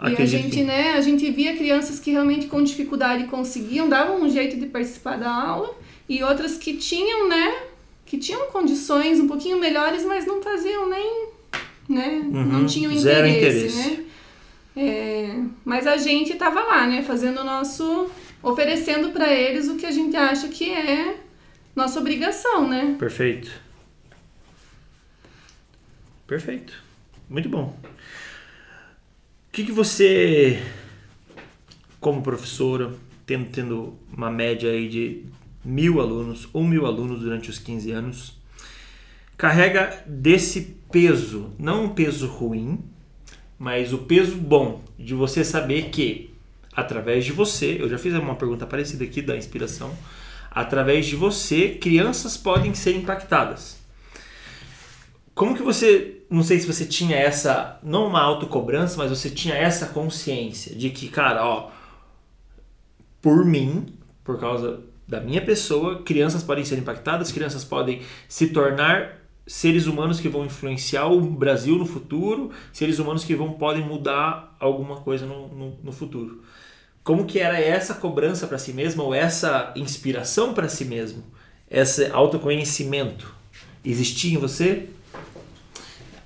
E a gente, né, a gente via crianças que realmente com dificuldade conseguiam, davam um jeito de participar da aula, e outras que tinham, né, que tinham condições um pouquinho melhores, mas não faziam nem, né, Uhum, não tinham zero interesse, interesse. né? É, mas a gente tava lá, né, fazendo o nosso, oferecendo para eles o que a gente acha que é nossa obrigação, né? Perfeito. Perfeito. Muito bom. O que, que você, como professora, tendo, tendo uma média aí de mil alunos ou mil alunos durante os 15 anos, carrega desse peso, não um peso ruim, mas o peso bom de você saber que, através de você, eu já fiz uma pergunta parecida aqui da inspiração, através de você, crianças podem ser impactadas. Como que você, não sei se você tinha essa, não uma autocobrança, mas você tinha essa consciência de que, cara, ó, por mim, por causa da minha pessoa, crianças podem ser impactadas, crianças podem se tornar seres humanos que vão influenciar o Brasil no futuro, seres humanos que vão podem mudar alguma coisa no, no, no futuro. Como que era essa cobrança para si mesmo ou essa inspiração para si mesmo, esse autoconhecimento existia em você?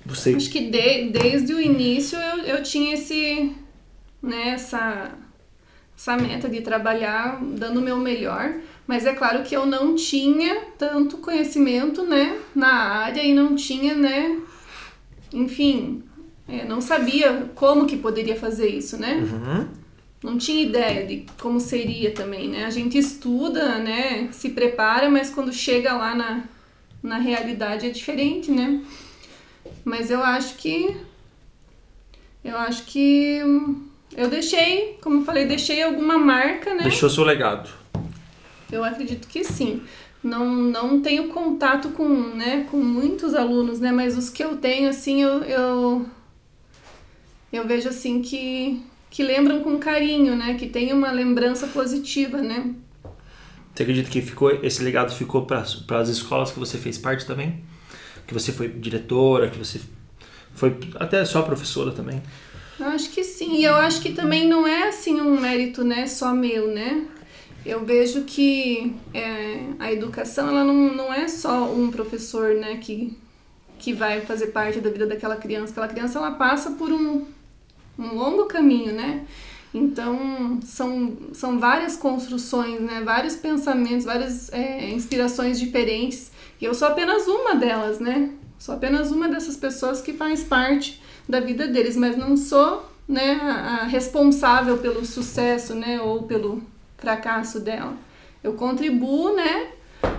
Você Acho que de- desde o início eu, eu tinha esse, né, essa, essa meta de trabalhar dando o meu melhor, mas é claro que eu não tinha tanto conhecimento, né, na área e não tinha, né, enfim, é, não sabia como que poderia fazer isso, né? Uhum. Não tinha ideia de como seria também, né? A gente estuda, né, se prepara, mas quando chega lá na, na realidade é diferente, né? Mas eu acho que. Eu acho que. Eu deixei, como eu falei, deixei alguma marca, né? deixou seu legado. Eu acredito que sim. Não, não tenho contato com, né, com muitos alunos, né? Mas os que eu tenho, assim, eu, eu, eu vejo, assim, que, que lembram com carinho, né? Que tem uma lembrança positiva, né? Você acredita que ficou esse legado ficou para as escolas que você fez parte também? Que você foi diretora, que você foi até só professora também? Eu acho que sim. E eu acho que também não é, assim, um mérito, né? Só meu, né? Eu vejo que é, a educação, ela não, não é só um professor, né? Que, que vai fazer parte da vida daquela criança. Aquela criança, ela passa por um, um longo caminho, né? Então, são, são várias construções, né? Vários pensamentos, várias é, inspirações diferentes. E eu sou apenas uma delas, né? Sou apenas uma dessas pessoas que faz parte da vida deles, mas não sou, né, a, a responsável pelo sucesso, né, ou pelo fracasso dela. Eu contribuo, né,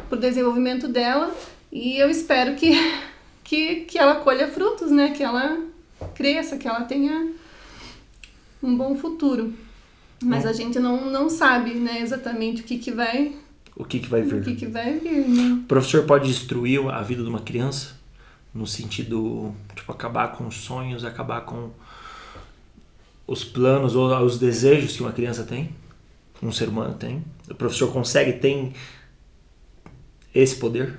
pro desenvolvimento dela e eu espero que, que, que ela colha frutos, né, que ela cresça, que ela tenha um bom futuro. Mas a gente não, não sabe, né, exatamente o que que vai, O que, que vai vir? o que que vai vir, né? O professor pode destruir a vida de uma criança? No sentido, tipo, acabar com os sonhos, acabar com os planos ou os desejos que uma criança tem? Um ser humano tem? O professor consegue, tem esse poder?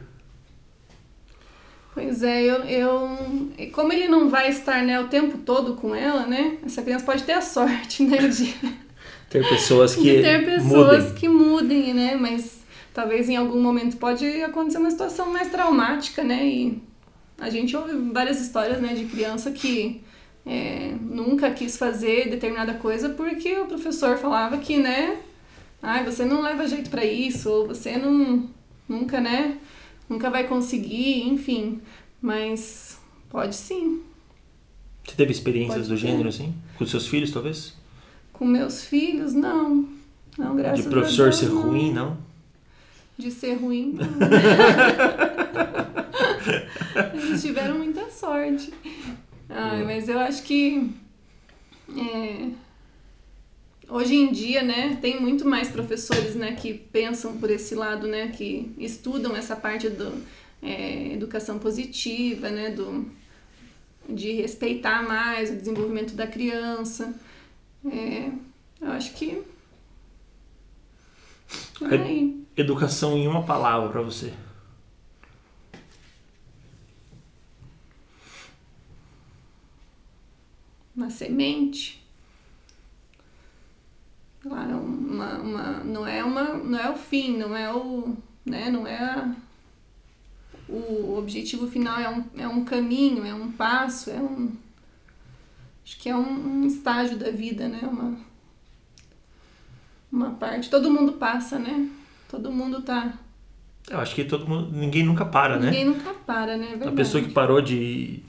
Pois é, eu, eu. Como ele não vai estar né, o tempo todo com ela, né? Essa criança pode ter a sorte, né? De, Ter pessoas que de ter pessoas mudem. que mudem, né? Mas talvez em algum momento pode acontecer uma situação mais traumática, né? E a gente ouve várias histórias, né, de criança que é, nunca quis fazer determinada coisa porque o professor falava que, né? Ai, você não leva jeito pra isso, ou você não. Nunca, né? Nunca vai conseguir, enfim. Mas pode sim. Você teve experiências Pode do ter. gênero assim? Com seus filhos, talvez? Com meus filhos, não. Não, graças De professor Deus, ser não. ruim, não? De ser ruim, não. Eles tiveram muita sorte. Ai, mas eu acho que é, hoje em dia, né, tem muito mais professores, né, que pensam por esse lado, né, que estudam essa parte do é, educação positiva, né, do de respeitar mais o desenvolvimento da criança. É, eu acho que por Aí- aí. Educação em uma palavra pra você. Uma semente. Claro, uma, uma, não é uma, não é o fim, não é o, né, não é a- o, objetivo final é um, é um caminho, é um passo, é um. Acho que é um, um estágio da vida, né? Uma, uma parte. Todo mundo passa, né? Todo mundo tá. Eu acho que todo mundo, ninguém nunca para, Ninguém né? nunca para, né? É A pessoa que parou de,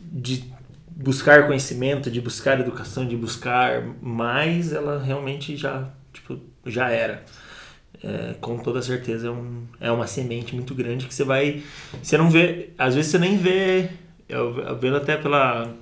de buscar conhecimento, de buscar educação, de buscar mais, ela realmente já, tipo, já era. É, com toda certeza é, um, é uma semente muito grande que você vai. Você não vê. Às vezes você nem vê. Eu, eu vendo até pela,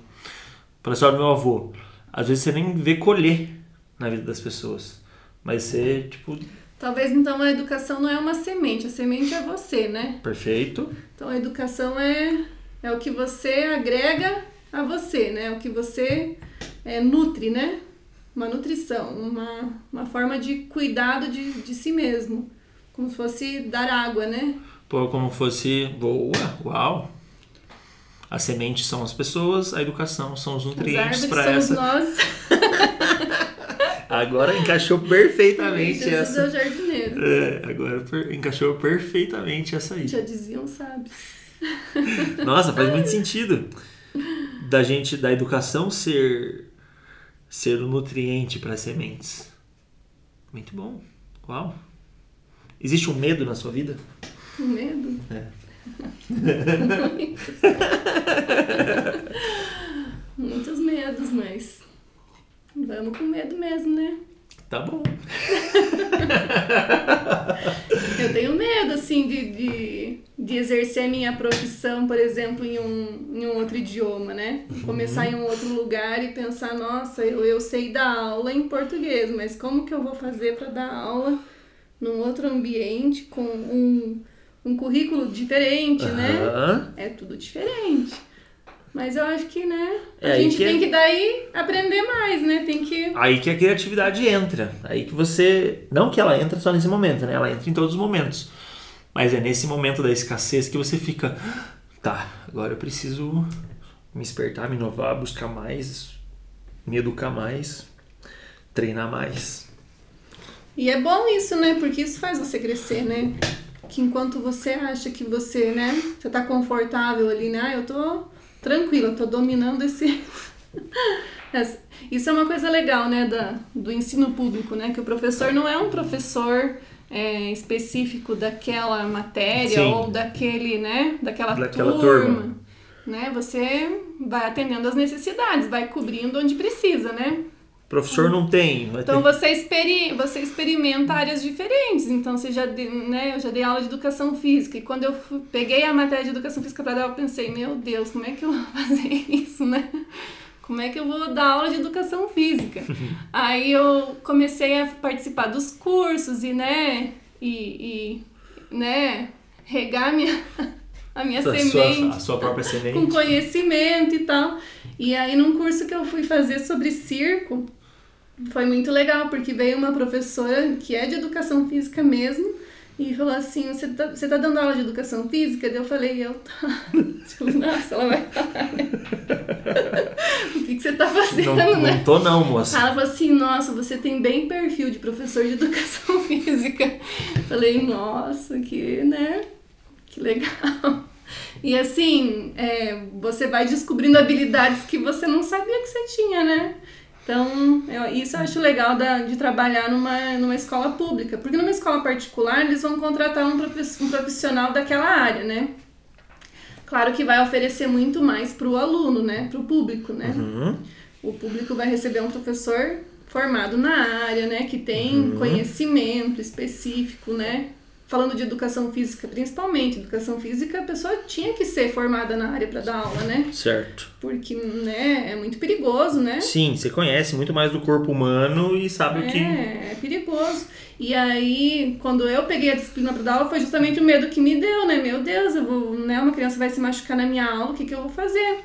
pela história do meu avô. Às vezes você nem vê colher na vida das pessoas. Mas você, tipo, Talvez então a educação não é uma semente, a semente é você, né? perfeito. Então a educação é, é o que você agrega a você, né? O que você é, nutre, né? Uma nutrição, uma, uma forma de cuidado de, de si mesmo. Como se fosse dar água, né? Pô, como fosse. Boa, uau! As sementes são as pessoas, a educação são os nutrientes para essa. nós. Agora encaixou perfeitamente Jesus é essa. o jardineiro. É, agora per- encaixou perfeitamente essa aí. Já diziam, sabe? Nossa, faz muito sentido da gente, da educação ser ser o nutriente para as sementes. Muito bom. Uau. Existe um medo na sua vida? Com medo. É. Muitos medos, mas vamos com medo mesmo, né? Tá bom. Eu tenho medo, assim, de, de, de exercer minha profissão, por exemplo, em um, em um outro idioma, né? Começar em um outro lugar e pensar, nossa, eu, eu sei dar aula em português, mas como que eu vou fazer para dar aula num outro ambiente com um, um currículo diferente, né? Aham. É tudo diferente. Mas eu acho que, né, a É aí gente que é- tem que daí aprender mais, né? Tem que. Aí que a criatividade entra. Aí que você. Não que ela entra só nesse momento, né? Ela entra em todos os momentos. Mas é nesse momento da escassez que você fica. Tá, agora eu preciso me despertar, me inovar, buscar mais, me educar mais, treinar mais. E é bom isso, né? Porque isso faz você crescer, né? Que enquanto você acha que você, né, você tá confortável ali, né? Ah, eu tô tranquila, eu tô dominando esse. Isso é uma coisa legal, né, da, do ensino público, né? Que o professor não é um professor é, específico daquela matéria Sim. ou daquele, né, daquela, Daquela turma. turma. Né? Você vai atendendo as necessidades, vai cobrindo onde precisa, né? Professor não tem. Então ter... você, experi você experimenta áreas diferentes. Então você já de, né, eu já dei aula de educação física e quando eu peguei a matéria de educação física para dar, eu pensei, meu Deus, como é que eu vou fazer isso, né? Como é que eu vou dar aula de educação física? Aí eu comecei a participar dos cursos e, né, e, e né, regar a minha, a minha a, sua, semente a sua própria com semente. conhecimento e tal. E aí, num curso que eu fui fazer sobre circo, foi muito legal, porque veio uma professora que é de educação física mesmo, e falou assim: Você tá, você tá dando aula de educação física? Daí eu falei: Eu tá. Nossa, ela vai falar, né? O que, que você tá fazendo, Não, né? não tô não, moça. Ela falou assim, nossa, você tem bem perfil de professor de educação física. Falei, nossa, que, né? Que legal. E assim, é, você vai descobrindo habilidades que você não sabia que você tinha, né? Então, eu- isso eu acho legal da- de trabalhar numa, numa escola pública. Porque numa escola particular, eles vão contratar um, um profissional daquela área, né? Claro que vai oferecer muito mais para o aluno, né? Para o público, né? Uhum. O público vai receber um professor formado na área, né? Que tem conhecimento específico, né? Falando de educação física, principalmente. Educação física, a pessoa tinha que ser formada na área para dar aula, né? Certo. Porque, né, é muito perigoso, né? Sim, você conhece muito mais do corpo humano e sabe o que. É, é perigoso. E aí, quando eu peguei a disciplina para dar aula, foi justamente o medo que me deu, né? Meu Deus, eu vou, né? Uma criança vai se machucar na minha aula, o que, que eu vou fazer?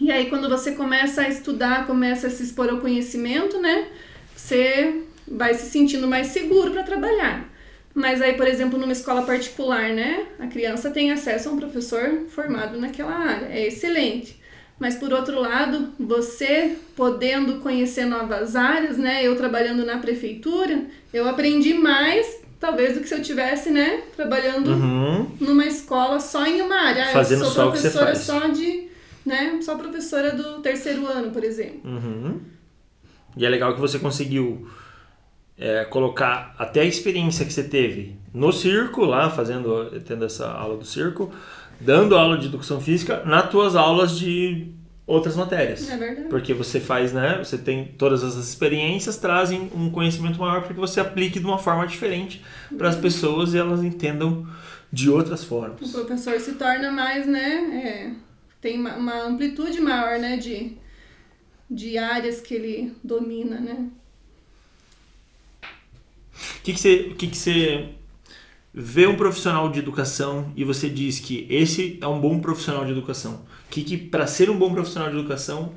E aí, quando você começa a estudar, começa a se expor ao conhecimento, né? Você vai se sentindo mais seguro para trabalhar. Mas aí, por exemplo, numa escola particular, né? A criança tem acesso a um professor formado naquela área. É excelente. Mas por outro lado, você podendo conhecer novas áreas, né? Eu trabalhando na prefeitura, eu aprendi mais talvez, do que se eu tivesse, né, trabalhando Uhum. numa escola só em uma área. Ah, Fazendo eu sou só o que você professora faz. só de, né, só professora do terceiro ano, por exemplo. Uhum. E é legal que você conseguiu é, colocar até a experiência que você teve no circo, lá fazendo, tendo essa aula do circo, dando aula de educação física nas tuas aulas de outras matérias. É verdade. Porque você faz, né? Você tem todas essas experiências, trazem um conhecimento maior para que você aplique de uma forma diferente para as pessoas e elas entendam de outras O formas. professor se torna mais, né, é, tem uma, uma amplitude maior, né, de, de áreas que ele domina, né. O que, que, você, o que, que você vê um profissional de educação e você diz que esse é um bom profissional de educação? O que, que para ser um bom profissional de educação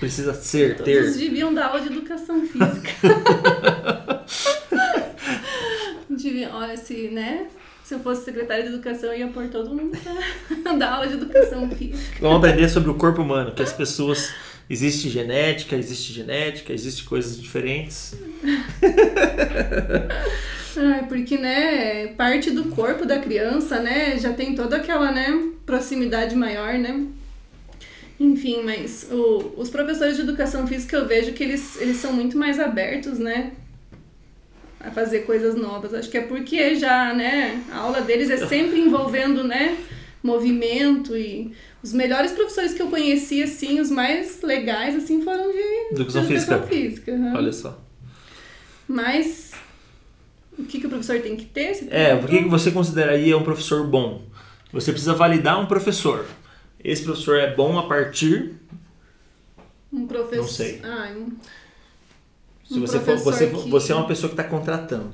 precisa ser, Todos ter? deviam dar aula de educação física. deviam, olha, se, né, se eu fosse secretária de educação, eu ia pôr todo mundo pra dar aula de educação física. Vamos aprender sobre o corpo humano, que as pessoas existe genética, existe genética, existe coisas diferentes. Ai, porque, né, parte do corpo da criança, né, já tem toda aquela, né, proximidade maior, né. Enfim, mas o- os professores de educação física eu vejo que eles, eles são muito mais abertos, né, a fazer coisas novas. Acho que é porque já, né, a aula deles é sempre envolvendo, né, movimento e os melhores professores que eu conheci, assim, os mais legais, assim, foram de Educação de física. física. aham. Olha só. Mas o que, que o professor tem que ter? Você É, por que que você consideraria um professor bom? Você precisa validar um professor. Esse professor é bom a partir Um professor. Não sei. Ah, um... se Um você for, você, que- você é uma pessoa que está contratando,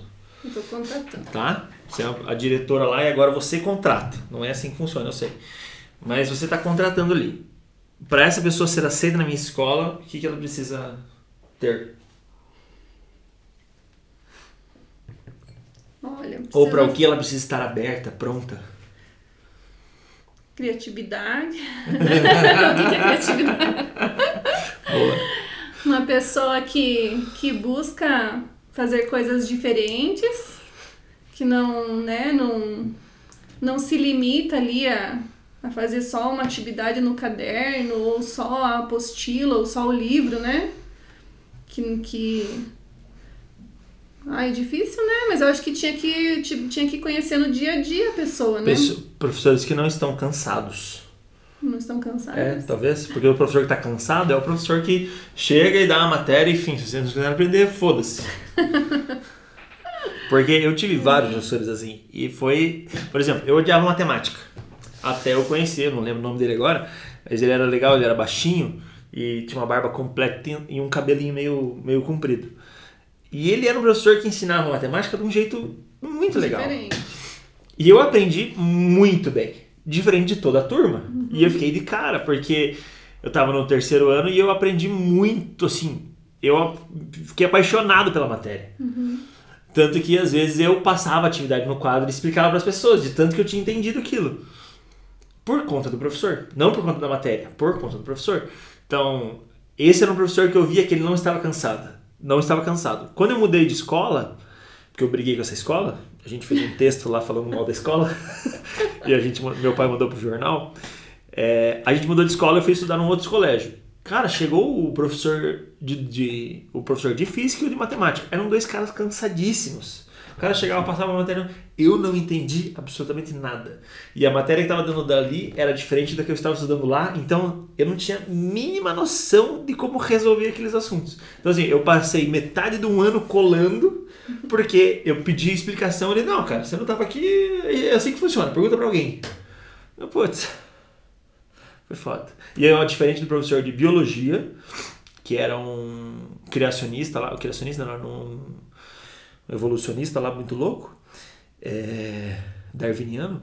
tô contratando. tá? Você é a diretora lá e agora você contrata. Não é assim que funciona, eu sei. Mas você está contratando ali. Para essa pessoa ser aceita na minha escola, o que, que ela precisa ter? Olha, Ou para o que ela precisa estar aberta, pronta? Criatividade. o que é criatividade? Boa. Uma pessoa que, que busca fazer coisas diferentes, que não, né, não, não se limita ali a, a fazer só uma atividade no caderno, ou só a apostila, ou só o livro, né? Que. que... Ai, difícil, né? Mas eu acho que tinha que, ti- tinha que conhecer no dia a dia a pessoa, né? Professores que não estão cansados. Não estão cansados. É, talvez. Porque o professor que tá cansado é o professor que chega e dá uma matéria e, enfim, se você não quiser aprender, foda-se. Porque eu tive vários professores assim. E foi. Por exemplo, eu odiava matemática. Até eu conhecer, não lembro o nome dele agora. Mas ele era legal, ele era baixinho e tinha uma barba completa e um cabelinho meio, meio comprido. E ele era um professor que ensinava matemática de um jeito muito legal. Diferente. E eu aprendi muito bem, diferente de toda a turma. E eu fiquei de cara, porque eu tava no terceiro ano e eu aprendi muito, assim. Eu fiquei apaixonado pela matéria. Tanto que às vezes eu passava atividade no quadro e explicava para as pessoas, de tanto que eu tinha entendido aquilo. Por conta do professor, não por conta da matéria, por conta do professor. Então, esse era um professor que eu via que ele não estava cansado. Não estava cansado. Quando eu mudei de escola, porque eu briguei com essa escola, a gente fez um texto lá falando mal da escola, e a gente, meu pai mandou pro jornal. É, a gente mudou de escola e eu fui estudar num outro colégio. Cara, chegou o professor de, de- o professor de física e o de matemática. Eram dois caras cansadíssimos. O cara chegava, passava uma matéria, eu não entendi absolutamente nada. E a matéria que estava dando dali era diferente da que eu estava estudando lá, então eu não tinha mínima noção de como resolver aqueles assuntos. Então assim, eu passei metade de um ano colando, porque eu pedi explicação, ele, não, cara, você não estava aqui, é assim que funciona, pergunta para alguém. Eu, putz, foi foda. E ó, diferente do professor de biologia, que era um criacionista lá, o criacionista não, era um evolucionista lá muito louco, é, darwiniano,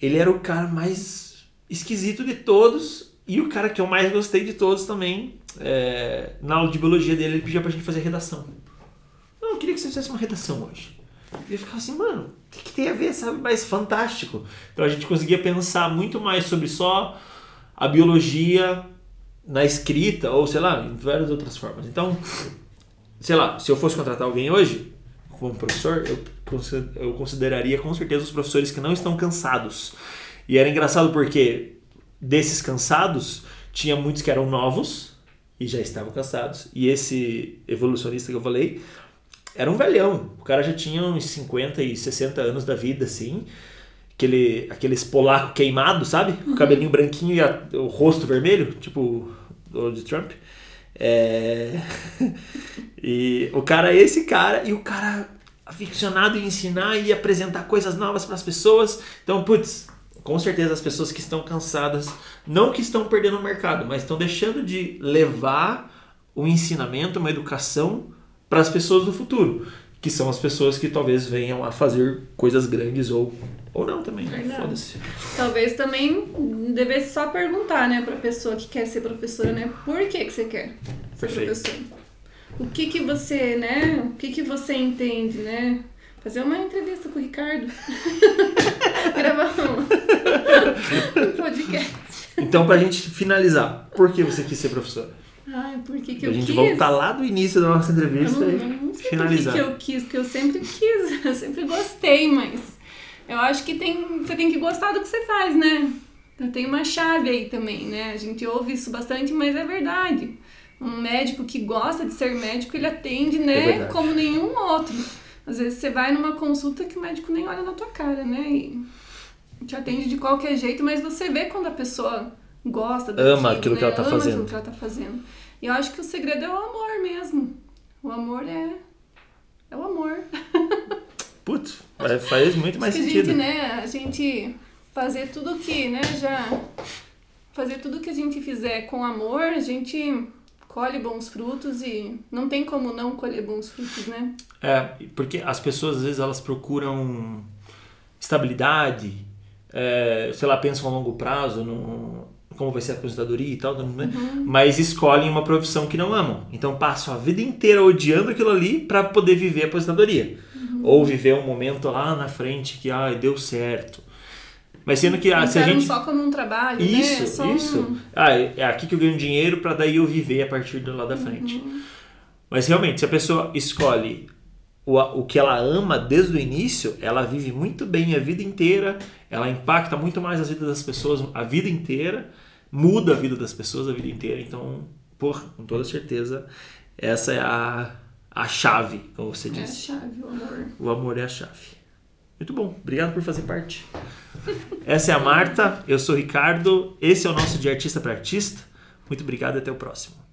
ele era o cara mais esquisito de todos e o cara que eu mais gostei de todos também. é, na aula de biologia dele, ele pedia pra gente fazer redação. Não, eu queria que você fizesse uma redação hoje. E eu ficava assim, mano, o que, que tem a ver, sabe? Mas fantástico. Então a gente conseguia pensar muito mais sobre só a biologia na escrita, ou sei lá, em várias outras formas. Então, sei lá, se eu fosse contratar alguém hoje, como professor, eu, eu consideraria com certeza os professores que não estão cansados. E era engraçado porque desses cansados, tinha muitos que eram novos e já estavam cansados. E esse evolucionista que eu falei era um velhão. O cara já tinha uns 50 e 60 anos da vida, assim. Aquele, aqueles polaco queimado, sabe? Com o cabelinho branquinho e a, o rosto vermelho, tipo o de Trump. É... e o cara é esse cara, e o cara aficionado em ensinar e apresentar coisas novas para as pessoas. Então, putz, com certeza as pessoas que estão cansadas, não que estão perdendo o mercado, mas estão deixando de levar um ensinamento, uma educação para as pessoas do futuro, que são as pessoas que talvez venham a fazer coisas grandes ou ou não também, né? Foda-se. Talvez também devesse só perguntar, né, pra pessoa que quer ser professora, né? Por que, que você quer ser Perfeito. professor? O que que você, né? O que que você entende, né? Fazer uma entrevista com o Ricardo. Gravar um podcast. Então, pra gente finalizar, por que você quis ser professora? Ai, por que, que eu gente quis? voltar lá do início da nossa entrevista eu não, eu não sei finalizar. Por que, que eu quis, porque eu sempre quis, eu sempre gostei, mas eu acho que tem, você tem que gostar do que você faz, né? Então, tem uma chave aí também, né? A gente ouve isso bastante, mas é verdade. Um médico que gosta de ser médico, ele atende, né, é como nenhum outro. Às vezes você vai numa consulta que o médico nem olha na tua cara, né? E te atende de qualquer jeito, mas você vê quando a pessoa gosta daquilo, Ama aquilo né? que ela tá Ama fazendo. aquilo que ela tá fazendo. E eu acho que o segredo é o amor mesmo. O amor é é o amor. Putz, faz muito mais Acho sentido. A gente, né, a gente fazer tudo que, né, já fazer tudo que a gente fizer com amor, a gente colhe bons frutos e não tem como não colher bons frutos, né? É, porque as pessoas às vezes elas procuram estabilidade, é, sei lá, pensam a longo prazo, no, como vai ser a aposentadoria e tal, né? Uhum. mas escolhem uma profissão que não amam. Então passam a vida inteira odiando aquilo ali para poder viver a aposentadoria. Uhum. Ou viver um momento lá na frente que ah, deu certo. Mas sendo que ah, se a gente só como um trabalho, isso, né? Só isso. Um... Ah, é aqui que eu ganho dinheiro para daí eu viver a partir do lá da frente. Uhum. Mas realmente, se a pessoa escolhe o, o que ela ama desde o início, ela vive muito bem a vida inteira, ela impacta muito mais as vidas das pessoas a vida inteira, muda a vida das pessoas a vida inteira. Então, por, com toda certeza, essa é a, a chave, como você disse. É a chave, o amor. O amor é a chave. Muito bom, obrigado por fazer parte. Essa é a Marta, eu sou o Ricardo, esse é o nosso de Artista para Artista. Muito obrigado e até o próximo.